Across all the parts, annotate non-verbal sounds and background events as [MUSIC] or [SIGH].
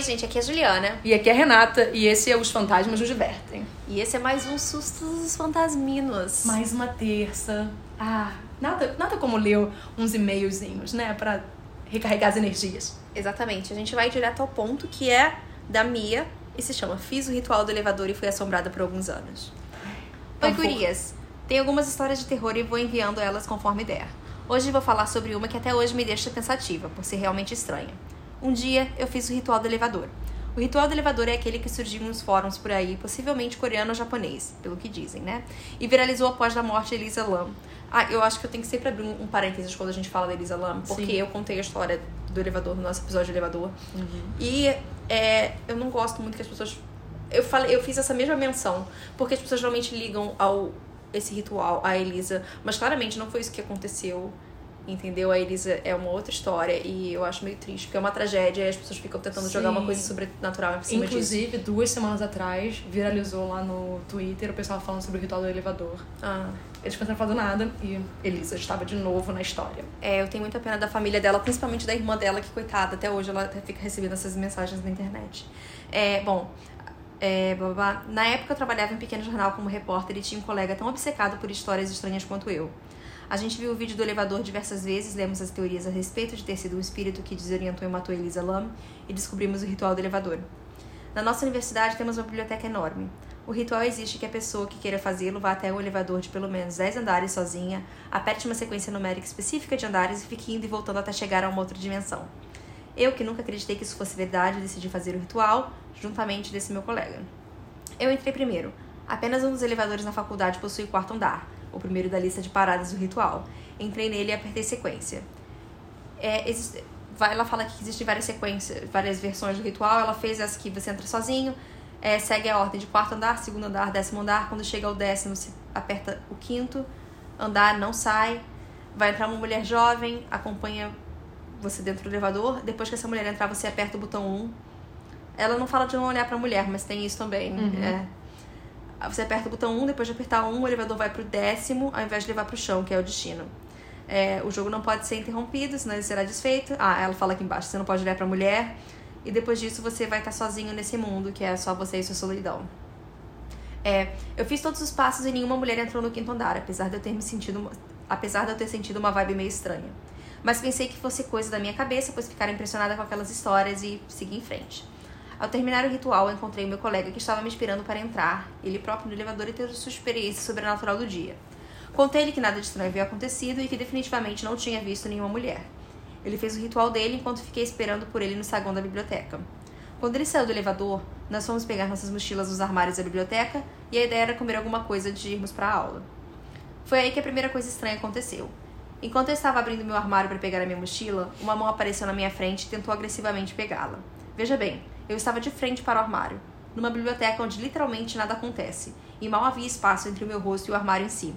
Oi, gente, aqui é a Juliana. E aqui é a Renata, e esse é Os Fantasmas Nos Divertem. E esse é mais um Sustos dos Fantasminos. Mais uma terça. Ah, nada, nada como ler uns e-mailzinhos, né? Pra recarregar as energias. Exatamente. A gente vai direto ao ponto que é da Mia e se chama Fiz o Ritual do Elevador e fui assombrada por alguns anos. Oi, gurias. Tem algumas histórias de terror e vou enviando elas conforme der. Hoje vou falar sobre uma que até hoje me deixa pensativa, por ser realmente estranha. Um dia eu fiz o ritual do elevador. O ritual do elevador é aquele que surgiu nos fóruns por aí, possivelmente coreano ou japonês, pelo que dizem, né? E viralizou após a morte de Elisa Lam. Ah, eu acho que eu tenho que sempre abrir um, um parênteses quando a gente fala da Elisa Lam, porque Sim. eu contei a história do elevador no nosso episódio do elevador. E é, eu não gosto muito que as pessoas. Eu, falei, eu fiz essa mesma menção, porque as pessoas geralmente ligam ao esse ritual, a Elisa, mas claramente não foi isso que aconteceu. Entendeu? A Elisa é uma outra história e eu acho meio triste, porque é uma tragédia e as pessoas ficam tentando jogar Sim. uma coisa sobrenatural em cima disso. Inclusive, duas semanas atrás, viralizou lá no Twitter o pessoal falando sobre o ritual do elevador. Ah, Eles pensaram fazer nada e Elisa estava de novo na história. é, eu tenho muita pena da família dela, principalmente da irmã dela, que coitada, até hoje ela fica recebendo essas mensagens na internet. É, bom, é, blá, blá, blá. na época eu trabalhava em um pequeno jornal como repórter e tinha um colega tão obcecado por histórias estranhas quanto eu. A gente viu o vídeo do elevador diversas vezes, lemos as teorias a respeito de ter sido um espírito que desorientou e matou Elisa Lam e descobrimos o ritual do elevador. Na nossa universidade temos uma biblioteca enorme. O ritual exige que a pessoa que queira fazê-lo vá até o elevador de pelo menos 10 andares sozinha, aperte uma sequência numérica específica de andares e fique indo e voltando até chegar a uma outra dimensão. Eu, que nunca acreditei que isso fosse verdade, decidi fazer o ritual, juntamente desse meu colega. Eu entrei primeiro. Apenas um dos elevadores na faculdade possui quarto andar, o primeiro da lista de paradas do ritual. Entrei nele e apertei sequência. É, existe- ela fala que existem várias sequências, várias versões do ritual. Ela fez essa que você entra sozinho, é, segue a ordem de quarto andar, segundo andar, décimo andar. Quando chega ao décimo, você aperta o quinto andar, não sai. Vai entrar uma mulher jovem, acompanha você dentro do elevador. Depois que essa mulher entrar, você aperta o botão 1. Ela não fala de não olhar pra mulher, mas tem isso também. Uhum. É. Você aperta o botão 1, depois de apertar 1, o elevador vai pro décimo, ao invés de levar pro chão, que é o destino. É, o jogo não pode ser interrompido, senão ele será desfeito. Ah, ela fala aqui embaixo, você não pode olhar pra mulher. E depois disso você vai estar sozinho nesse mundo, que é só você e sua solidão. É, eu fiz todos os passos e nenhuma mulher entrou no quinto andar, apesar de eu ter me sentido, apesar de eu ter sentido uma vibe meio estranha. Mas pensei que fosse coisa da minha cabeça, pois ficaram impressionada com aquelas histórias e segui em frente. Ao terminar o ritual, encontrei meu colega que estava me esperando para entrar, ele próprio no elevador e ter sua experiência sobrenatural do dia. Contei-lhe que nada de estranho havia acontecido e que definitivamente não tinha visto nenhuma mulher. Ele fez o ritual dele enquanto fiquei esperando por ele no saguão da biblioteca. Quando ele saiu do elevador, nós fomos pegar nossas mochilas nos armários da biblioteca e a ideia era comer alguma coisa antes de irmos para a aula. Foi aí que a primeira coisa estranha aconteceu. Enquanto eu estava abrindo meu armário para pegar a minha mochila, uma mão apareceu na minha frente e tentou agressivamente pegá-la. Veja bem, eu estava de frente para o armário, numa biblioteca onde literalmente nada acontece, e mal havia espaço entre o meu rosto e o armário em si.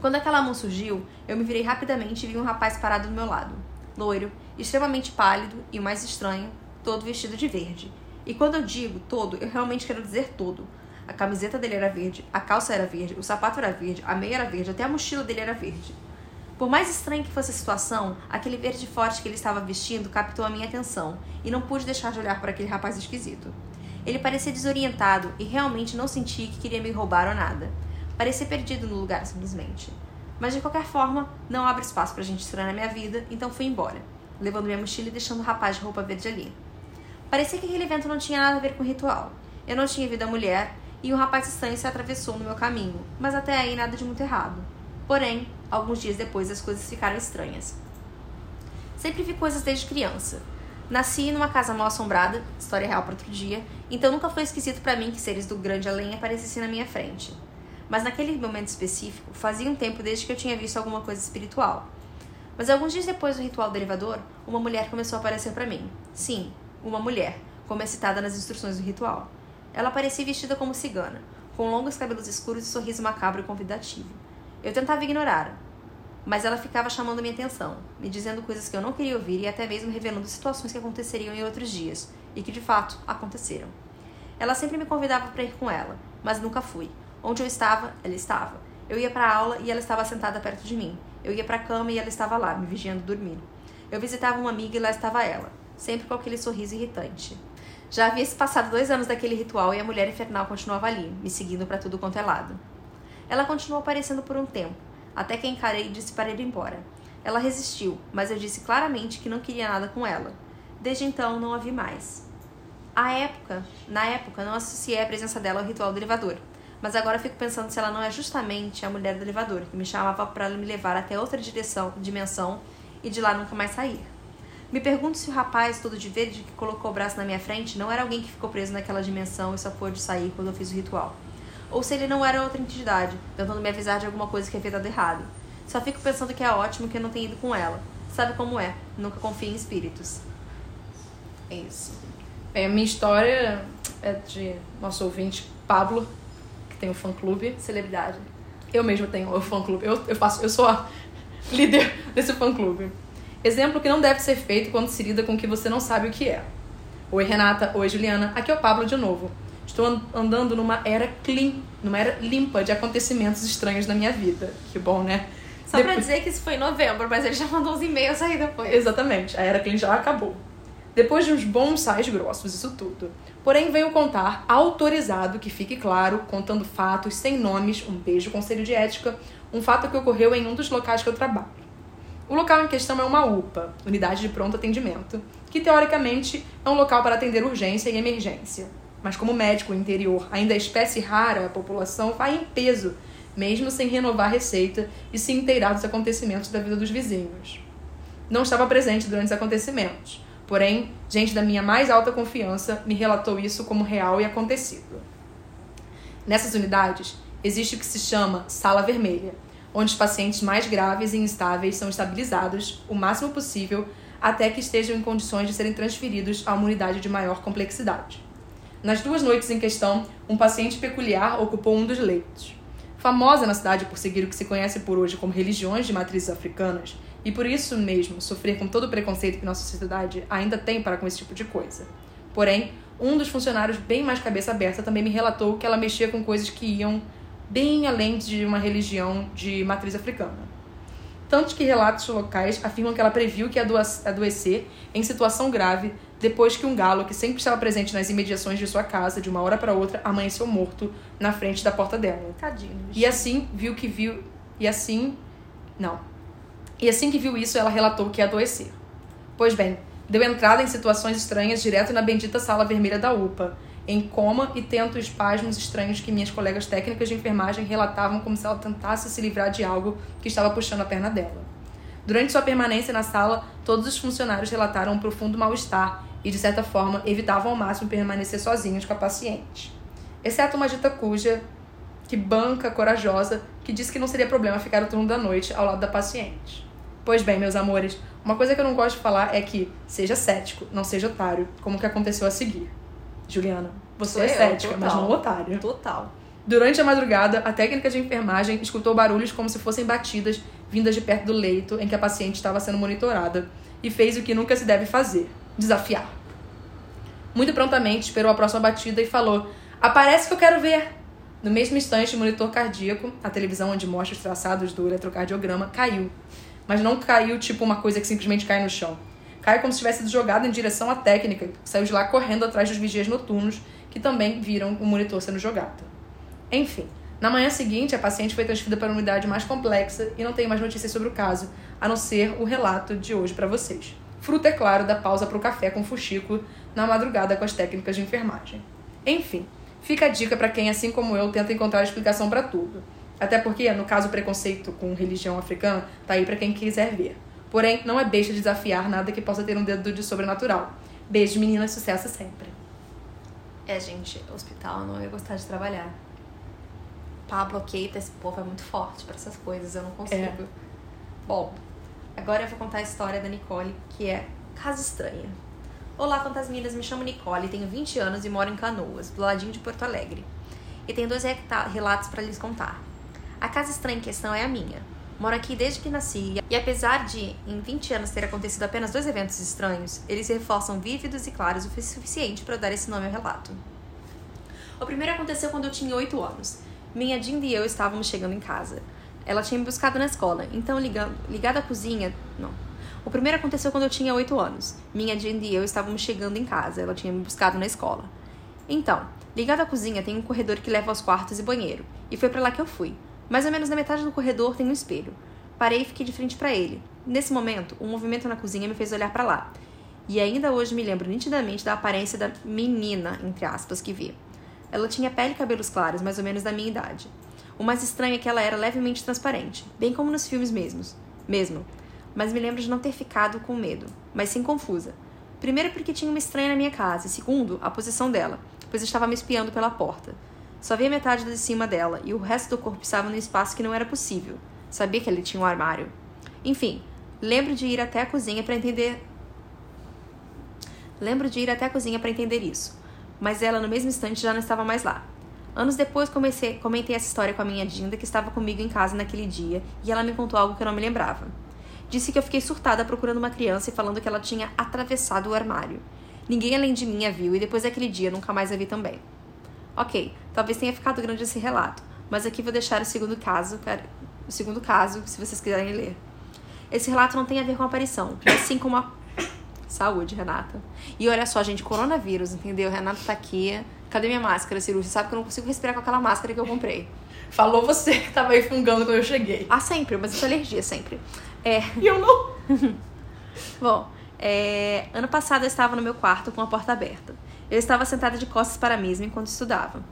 Quando aquela mão surgiu, eu me virei rapidamente e vi um rapaz parado do meu lado. Loiro, extremamente pálido e o mais estranho, todo vestido de verde. E quando eu digo todo, eu realmente quero dizer todo. A camiseta dele era verde, a calça era verde, o sapato era verde, a meia era verde, até a mochila dele era verde. Por mais estranha que fosse a situação, aquele verde forte que ele estava vestindo captou a minha atenção e não pude deixar de olhar para aquele rapaz esquisito. Ele parecia desorientado e realmente não senti que queria me roubar ou nada. Parecia perdido no lugar, simplesmente. Mas de qualquer forma, não abre espaço pra gente estranha na minha vida, então fui embora, levando minha mochila e deixando o rapaz de roupa verde ali. Parecia que aquele evento não tinha nada a ver com o ritual. Eu não tinha visto a mulher e um rapaz estranho se atravessou no meu caminho, mas até aí nada de muito errado. Porém, alguns dias depois as coisas ficaram estranhas. Sempre vi coisas desde criança. Nasci numa casa mal assombrada, história real para outro dia, então nunca foi esquisito para mim que seres do grande além aparecessem na minha frente. Mas naquele momento específico, fazia um tempo desde que eu tinha visto alguma coisa espiritual. Mas alguns dias depois do ritual do elevador, uma mulher começou a aparecer para mim. Sim, uma mulher, como é citada nas instruções do ritual. Ela parecia vestida como cigana, com longos cabelos escuros e sorriso macabro e convidativo. Eu tentava ignorar, mas ela ficava chamando minha atenção, me dizendo coisas que eu não queria ouvir e até mesmo revelando situações que aconteceriam em outros dias e que de fato aconteceram. Ela sempre me convidava para ir com ela, mas nunca fui. Onde eu estava, ela estava. Eu ia para a aula e ela estava sentada perto de mim. Eu ia para a cama e ela estava lá, me vigiando dormir. Eu visitava uma amiga e lá estava ela. sempre com aquele sorriso irritante. Já havia se passado dois anos daquele ritual e a mulher infernal continuava ali, me seguindo para tudo quanto é lado. Ela continuou aparecendo por um tempo, até que encarei e disse para ir embora. Ela resistiu, mas eu disse claramente que não queria nada com ela. Desde então não a vi mais. A época, na época, não associei a presença dela ao ritual do elevador, mas agora fico pensando se ela não é justamente a mulher do elevador que me chamava para me levar até outra direção, dimensão e de lá nunca mais sair. Me pergunto se o rapaz todo de verde que colocou o braço na minha frente não era alguém que ficou preso naquela dimensão e só pôde sair quando eu fiz o ritual. Ou se ele não era outra entidade, tentando me avisar de alguma coisa que havia dado errado. Só fico pensando que é ótimo que eu não tenha ido com ela. Sabe como é? Nunca confio em espíritos. É isso. Bem, a minha história é de nosso ouvinte Pablo, que tem um fã-clube. Celebridade. Eu mesma tenho o fã-clube. Eu, eu, faço, eu sou a [LAUGHS] líder desse fã-clube. Exemplo que não deve ser feito quando se lida com o que você não sabe o que é. Oi, Renata. Oi, Juliana. Aqui é o Pablo de novo. Estou andando numa era clean, numa era limpa de acontecimentos estranhos na minha vida. Que bom, né? Só Depois... pra dizer que isso foi em novembro, mas ele já mandou uns e-mails aí depois. Exatamente. A era clean já acabou. Depois de uns bons sais grossos, isso tudo. Porém, venho contar, autorizado, que fique claro, contando fatos, sem nomes, um beijo, conselho de ética, um fato que ocorreu em um dos locais que eu trabalho. O local em questão é uma UPA, Unidade de Pronto Atendimento, que teoricamente é um local para atender urgência e emergência. Mas como médico interior ainda é espécie rara, a população vai em peso, mesmo sem renovar a receita e se inteirar dos acontecimentos da vida dos vizinhos. Não estava presente durante os acontecimentos, porém, gente da minha mais alta confiança me relatou isso como real e acontecido. Nessas unidades, existe o que se chama sala vermelha, onde os pacientes mais graves e instáveis são estabilizados o máximo possível até que estejam em condições de serem transferidos a uma unidade de maior complexidade. Nas duas noites em questão, um paciente peculiar ocupou um dos leitos. Famosa na cidade por seguir o que se conhece por hoje como religiões de matrizes africanas, e por isso mesmo sofrer com todo o preconceito que nossa sociedade ainda tem para com esse tipo de coisa. Porém, um dos funcionários bem mais cabeça aberta também me relatou que ela mexia com coisas que iam bem além de uma religião de matriz africana. Tanto que relatos locais afirmam que ela previu que adoecer em situação grave depois que um galo, que sempre estava presente nas imediações de sua casa, de uma hora para outra, amanheceu morto na frente da porta dela. Tadinho. E assim viu que viu. E assim. Não. E assim que viu isso, ela relatou que ia adoecer. Pois bem, deu entrada em situações estranhas direto na bendita sala vermelha da UPA, em coma e tento espasmos estranhos que minhas colegas técnicas de enfermagem relatavam como se ela tentasse se livrar de algo que estava puxando a perna dela. Durante sua permanência na sala, todos os funcionários relataram um profundo mal-estar e, de certa forma, evitavam ao máximo permanecer sozinhos com a paciente. Exceto uma dita cuja, que banca, corajosa, que disse que não seria problema ficar o turno da noite ao lado da paciente. Pois bem, meus amores, uma coisa que eu não gosto de falar é que seja cético, não seja otário, como o que aconteceu a seguir. Juliana, você Sou é cética, mas não otária. Total. Durante a madrugada, a técnica de enfermagem escutou barulhos como se fossem batidas vindas de perto do leito em que a paciente estava sendo monitorada e fez o que nunca se deve fazer: desafiar. Muito prontamente esperou a próxima batida e falou: Aparece que eu quero ver! No mesmo instante, o monitor cardíaco, a televisão onde mostra os traçados do eletrocardiograma, caiu. Mas não caiu tipo uma coisa que simplesmente cai no chão. Cai como se tivesse sido jogado em direção à técnica, que saiu de lá correndo atrás dos vigias noturnos, que também viram o monitor sendo jogado. Enfim, na manhã seguinte, a paciente foi transferida para uma unidade mais complexa e não tenho mais notícias sobre o caso, a não ser o relato de hoje para vocês. Fruto, é claro, da pausa para o café com fuxico na madrugada com as técnicas de enfermagem. Enfim, fica a dica para quem, assim como eu, tenta encontrar explicação para tudo. Até porque, no caso, o preconceito com religião africana tá aí para quem quiser ver. Porém, não é besta desafiar nada que possa ter um dedo de sobrenatural. Beijo, meninas, sucesso sempre. É, gente, hospital não ia gostar de trabalhar. Pablo, Keita, esse povo é muito forte para essas coisas, eu não consigo. É. Bom, agora eu vou contar a história da Nicole, que é Casa Estranha. Olá, fantasminhas, me chamo Nicole, tenho 20 anos e moro em Canoas, do ladinho de Porto Alegre. E tenho dois relatos para lhes contar. A casa estranha em questão é a minha. Moro aqui desde que nasci e apesar de em 20 anos ter acontecido apenas dois eventos estranhos, eles se reforçam vívidos e claros o suficiente para dar esse nome ao relato. O primeiro aconteceu quando eu tinha 8 anos. Minha Dinda e eu estávamos chegando em casa. Ela tinha me buscado na escola, então ligando, ligado à cozinha, não. O primeiro aconteceu quando eu tinha 8 anos. Minha Jindy e eu estávamos chegando em casa, ela tinha me buscado na escola. Então, ligado à cozinha tem um corredor que leva aos quartos e banheiro, e foi para lá que eu fui. Mais ou menos na metade do corredor tem um espelho. Parei e fiquei de frente para ele. Nesse momento, um movimento na cozinha me fez olhar para lá. E ainda hoje me lembro nitidamente da aparência da menina, entre aspas, que vi. Ela tinha pele e cabelos claros, mais ou menos da minha idade. O mais estranho é que ela era levemente transparente, bem como nos filmes mesmos, mesmo. Mas me lembro de não ter ficado com medo, mas sim confusa. Primeiro porque tinha uma estranha na minha casa, e segundo, a posição dela, pois estava me espiando pela porta. Só via metade de cima dela, e o resto do corpo estava num espaço que não era possível. Sabia que ele tinha um armário. Enfim, lembro de ir até a cozinha para entender. Lembro de ir até a cozinha para entender isso, mas ela no mesmo instante já não estava mais lá. Anos depois comecei, comentei essa história com a minha Dinda, que estava comigo em casa naquele dia, e ela me contou algo que eu não me lembrava. Disse que eu fiquei surtada procurando uma criança e falando que ela tinha atravessado o armário. Ninguém além de mim a viu, e depois daquele dia nunca mais a vi também. Ok, talvez tenha ficado grande esse relato, mas aqui vou deixar o segundo caso, o segundo caso, se vocês quiserem ler. Esse relato não tem a ver com a aparição, assim como a Saúde, Renata. E olha só, gente, coronavírus, entendeu? Renata tá aqui. Cadê minha máscara, cirúrgica? Sabe que eu não consigo respirar com aquela máscara que eu comprei. [LAUGHS] Falou você que tava aí fungando quando eu cheguei. Ah, sempre, mas isso é alergia, sempre. É... E eu não. [LAUGHS] Bom, é... ano passado eu estava no meu quarto com a porta aberta. Eu estava sentada de costas para a mesma enquanto estudava.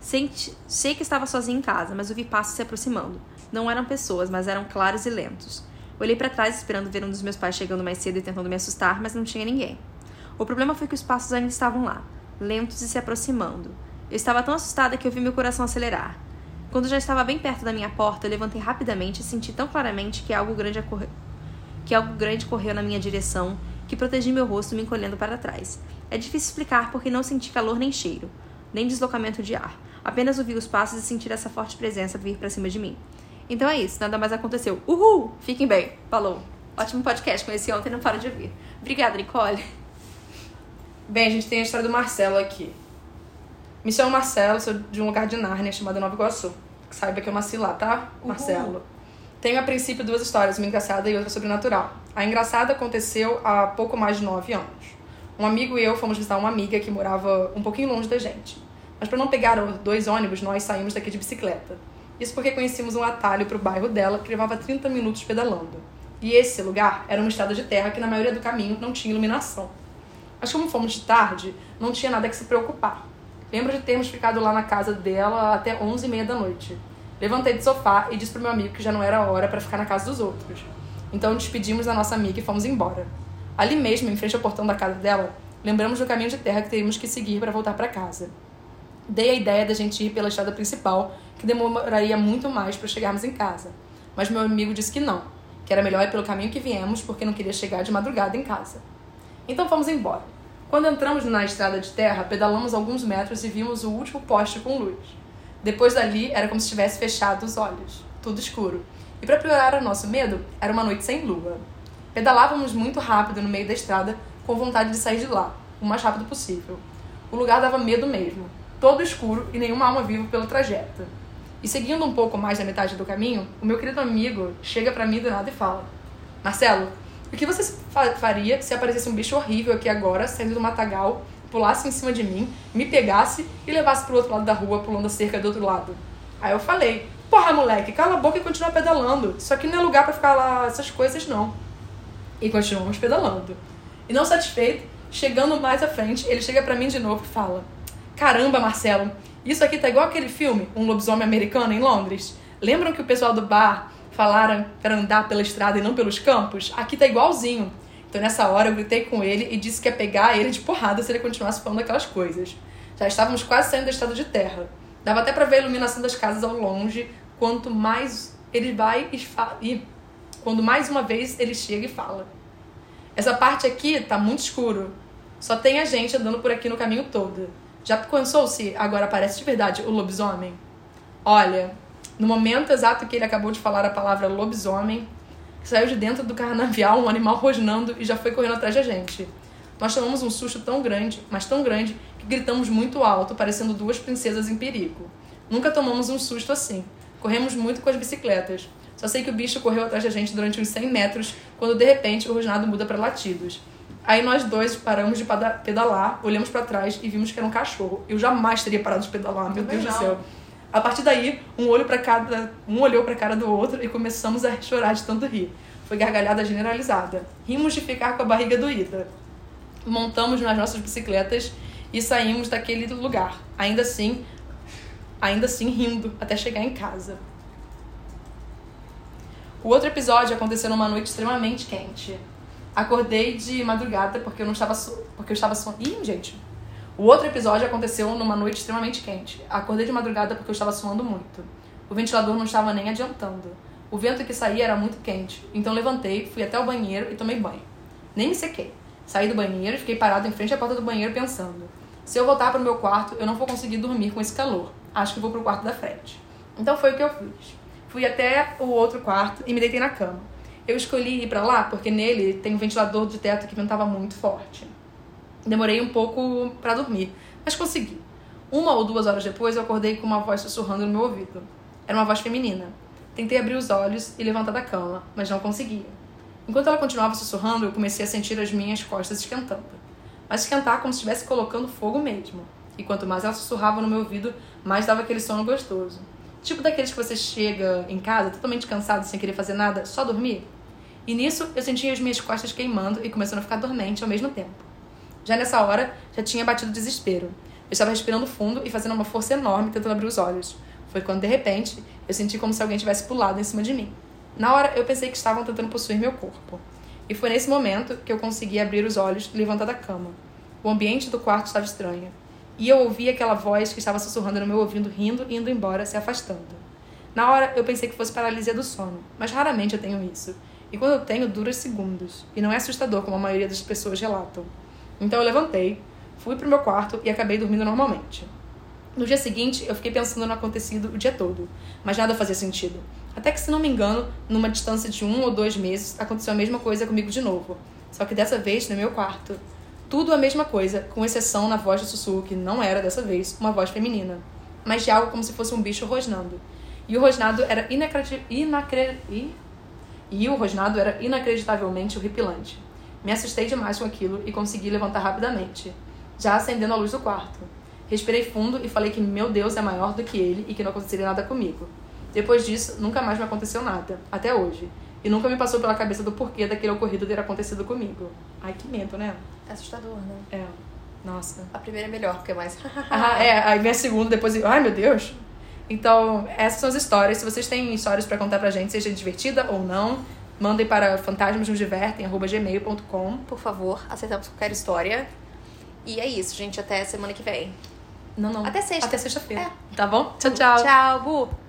Senti... Sei que estava sozinha em casa, mas ouvi passos se aproximando. Não eram pessoas, mas eram claros e lentos. Olhei para trás esperando ver um dos meus pais chegando mais cedo e tentando me assustar, mas não tinha ninguém. O problema foi que os passos ainda estavam lá, lentos e se aproximando. Eu estava tão assustada que eu vi meu coração acelerar. Quando já estava bem perto da minha porta, eu levantei rapidamente e senti tão claramente que algo grande, que algo grande correu na minha direção que protegi meu rosto me encolhendo para trás. É difícil explicar porque não senti calor nem cheiro, nem deslocamento de ar. Apenas ouvi os passos e senti essa forte presença vir para cima de mim. Então é isso, nada mais aconteceu. Uhul! Fiquem bem. Falou. Ótimo podcast, conheci ontem não paro de ouvir. Obrigada, Nicole. Bem, a gente tem a história do Marcelo aqui. Me chamo Marcelo, sou de um lugar de Nárnia chamado Nova Iguaçu. Saiba que eu nasci lá, tá? Uhul. Marcelo. Tenho a princípio duas histórias, uma engraçada e outra sobrenatural. A engraçada aconteceu há pouco mais de nove anos. Um amigo e eu fomos visitar uma amiga que morava um pouquinho longe da gente. Mas para não pegar dois ônibus, nós saímos daqui de bicicleta. Isso porque conhecíamos um atalho para o bairro dela que levava 30 minutos pedalando. E esse lugar era uma estrada de terra que na maioria do caminho não tinha iluminação. Mas como fomos de tarde, não tinha nada que se preocupar. Lembro de termos ficado lá na casa dela até 11h30 da noite. Levantei do sofá e disse pro meu amigo que já não era hora para ficar na casa dos outros. Então despedimos da nossa amiga e fomos embora. Ali mesmo, em frente ao portão da casa dela, lembramos do caminho de terra que teríamos que seguir para voltar para casa. Dei a ideia da gente ir pela estrada principal que demoraria muito mais para chegarmos em casa. Mas meu amigo disse que não, que era melhor ir pelo caminho que viemos porque não queria chegar de madrugada em casa. Então fomos embora. Quando entramos na estrada de terra, pedalamos alguns metros e vimos o último poste com luz. Depois dali, era como se tivesse fechado os olhos, tudo escuro. E para piorar o nosso medo, era uma noite sem lua. Pedalávamos muito rápido no meio da estrada, com vontade de sair de lá, o mais rápido possível. O lugar dava medo mesmo, todo escuro e nenhuma alma viva pelo trajeto. E seguindo um pouco mais da metade do caminho, o meu querido amigo chega para mim do nada e fala: Marcelo, o que você faria se aparecesse um bicho horrível aqui agora, saindo do matagal, pulasse em cima de mim, me pegasse e levasse pro outro lado da rua, pulando a cerca do outro lado? Aí eu falei: Porra, moleque, cala a boca e continua pedalando. Isso aqui não é lugar para ficar lá essas coisas, não. E continuamos pedalando. E não satisfeito, chegando mais à frente, ele chega para mim de novo e fala: Caramba, Marcelo, isso aqui tá igual aquele filme, Um Lobisomem Americano em Londres. Lembram que o pessoal do bar falaram para andar pela estrada e não pelos campos? Aqui tá igualzinho. Então nessa hora eu gritei com ele e disse que ia pegar ele de porrada se ele continuasse falando aquelas coisas. Já estávamos quase saindo da estrada de terra. Dava até para ver a iluminação das casas ao longe, quanto mais ele vai e, e quando mais uma vez ele chega e fala. Essa parte aqui tá muito escuro. Só tem a gente andando por aqui no caminho todo. Já pensou se agora aparece de verdade o lobisomem? Olha, no momento exato que ele acabou de falar a palavra lobisomem, saiu de dentro do carnavial um animal rosnando e já foi correndo atrás da gente. Nós tomamos um susto tão grande, mas tão grande, que gritamos muito alto, parecendo duas princesas em perigo. Nunca tomamos um susto assim. Corremos muito com as bicicletas. Só sei que o bicho correu atrás da gente durante uns 100 metros, quando de repente o rosnado muda para latidos. Aí nós dois paramos de pedalar, olhamos para trás e vimos que era um cachorro. Eu jamais teria parado de pedalar, meu Deus do céu. A partir daí, um olho para cada, um olhou para a cara do outro e começamos a chorar de tanto rir. Foi gargalhada generalizada. Rimos de ficar com a barriga doída. Montamos nas nossas bicicletas e saímos daquele lugar. Ainda assim, ainda assim rindo até chegar em casa. O outro episódio aconteceu numa noite extremamente quente. Acordei de madrugada porque eu não estava so... porque eu estava so... Ih, gente. O outro episódio aconteceu numa noite extremamente quente. Acordei de madrugada porque eu estava suando muito. O ventilador não estava nem adiantando. O vento que saía era muito quente, então levantei, fui até o banheiro e tomei banho. Nem me sequei. Saí do banheiro e fiquei parado em frente à porta do banheiro pensando: se eu voltar para o meu quarto, eu não vou conseguir dormir com esse calor. Acho que vou para o quarto da frente. Então foi o que eu fiz. Fui até o outro quarto e me deitei na cama. Eu escolhi ir para lá porque nele tem um ventilador de teto que ventava muito forte. Demorei um pouco para dormir, mas consegui. Uma ou duas horas depois, eu acordei com uma voz sussurrando no meu ouvido. Era uma voz feminina. Tentei abrir os olhos e levantar da cama, mas não conseguia. Enquanto ela continuava sussurrando, eu comecei a sentir as minhas costas esquentando. Mas esquentar como se estivesse colocando fogo mesmo. E quanto mais ela sussurrava no meu ouvido, mais dava aquele sono gostoso. Tipo daqueles que você chega em casa totalmente cansado, sem querer fazer nada, só dormir. E nisso eu sentia as minhas costas queimando e começando a ficar dormente ao mesmo tempo. Já nessa hora, já tinha batido desespero. Eu estava respirando fundo e fazendo uma força enorme tentando abrir os olhos. Foi quando, de repente, eu senti como se alguém tivesse pulado em cima de mim. Na hora, eu pensei que estavam tentando possuir meu corpo. E foi nesse momento que eu consegui abrir os olhos e levantar da cama. O ambiente do quarto estava estranho. E eu ouvi aquela voz que estava sussurrando no meu ouvido, rindo e indo embora, se afastando. Na hora, eu pensei que fosse paralisia do sono, mas raramente eu tenho isso. E quando eu tenho, dura segundos. E não é assustador, como a maioria das pessoas relatam. Então eu levantei, fui pro meu quarto e acabei dormindo normalmente. No dia seguinte, eu fiquei pensando no acontecido o dia todo, mas nada fazia sentido. Até que, se não me engano, numa distância de um ou dois meses, aconteceu a mesma coisa comigo de novo. Só que dessa vez no meu quarto. Tudo a mesma coisa, com exceção na voz do sussurro, que não era dessa vez uma voz feminina, mas de algo como se fosse um bicho rosnando. E o rosnado era inacreditável. Inacre... E o rosnado era inacreditavelmente horripilante. Me assustei demais com aquilo e consegui levantar rapidamente, já acendendo a luz do quarto. Respirei fundo e falei que meu Deus é maior do que ele e que não aconteceria nada comigo. Depois disso, nunca mais me aconteceu nada, até hoje. E nunca me passou pela cabeça do porquê daquele ocorrido ter acontecido comigo. Ai, que medo, né? É assustador, né? É. Nossa. A primeira é melhor, porque é mais. ah, é. Aí vem a segunda, depois. Ai, meu Deus. Então, essas são as histórias. Se vocês têm histórias para contar pra gente, seja divertida ou não, mandem para fantasmasnosdivertem.gmail.com. Por favor, aceitamos qualquer história. E é isso, gente. Até semana que vem. Não, não. Até sexta. Até sexta-feira. É. Tá bom? Tchau, tchau. Tchau, Bu.